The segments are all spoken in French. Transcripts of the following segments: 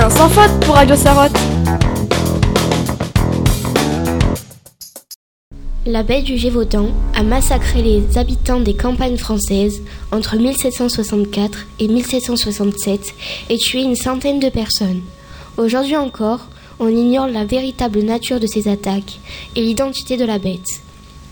un sans faute pour Radio Sarotte. La bête du Gévaudan a massacré les habitants des campagnes françaises entre 1764 et 1767 et tué une centaine de personnes. Aujourd'hui encore, on ignore la véritable nature de ces attaques et l'identité de la bête.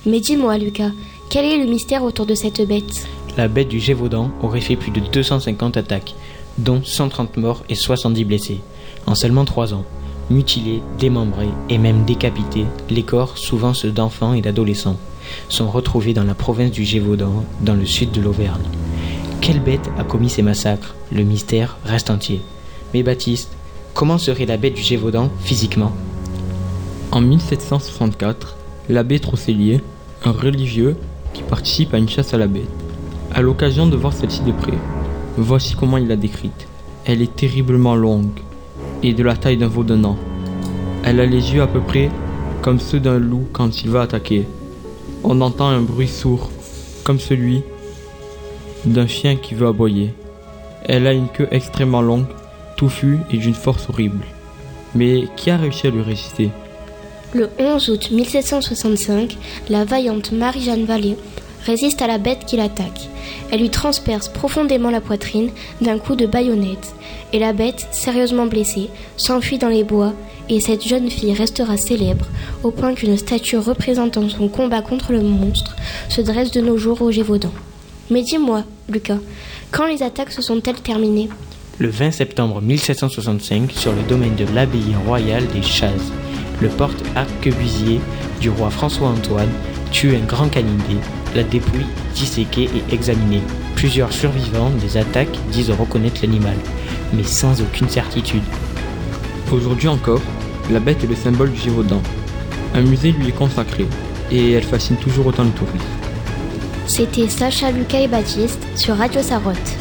Mais dis-moi, Lucas, quel est le mystère autour de cette bête? La bête du Gévaudan aurait fait plus de 250 attaques, dont 130 morts et 70 blessés, en seulement 3 ans. Mutilés, démembrés et même décapités, les corps, souvent ceux d'enfants et d'adolescents, sont retrouvés dans la province du Gévaudan, dans le sud de l'Auvergne. Quelle bête a commis ces massacres? Le mystère reste entier. Mais Baptiste, comment serait la bête du Gévaudan physiquement? En 1764, l'abbé Trocelier, un religieux qui participe à une chasse à la bête, a l'occasion de voir celle-ci de près. Voici comment il l'a décrite. Elle est terriblement longue, et de la taille d'un an. Elle a les yeux à peu près comme ceux d'un loup quand il va attaquer. On entend un bruit sourd, comme celui d'un chien qui veut aboyer. Elle a une queue extrêmement longue, touffue et d'une force horrible. Mais qui a réussi à lui résister? Le 11 août 1765, la vaillante Marie-Jeanne Vallée résiste à la bête qui l'attaque. Elle lui transperce profondément la poitrine d'un coup de baïonnette, et la bête, sérieusement blessée, s'enfuit dans les bois, et cette jeune fille restera célèbre au point qu'une statue représentant son combat contre le monstre se dresse de nos jours au Gévaudan. Mais dis-moi, Lucas, quand les attaques se sont-elles terminées? Le 20 septembre 1765, sur le domaine de l'abbaye royale des Chazes, le porte-arquebusier du roi François-Antoine tue un grand canidé, la dépouille disséquée et examinée. Plusieurs survivants des attaques disent reconnaître l'animal, mais sans aucune certitude. Aujourd'hui encore, la bête est le symbole du Gévaudan. Un musée lui est consacré, et elle fascine toujours autant les touristes. C'était Sacha, Lucas et Baptiste sur Radio Sarotte.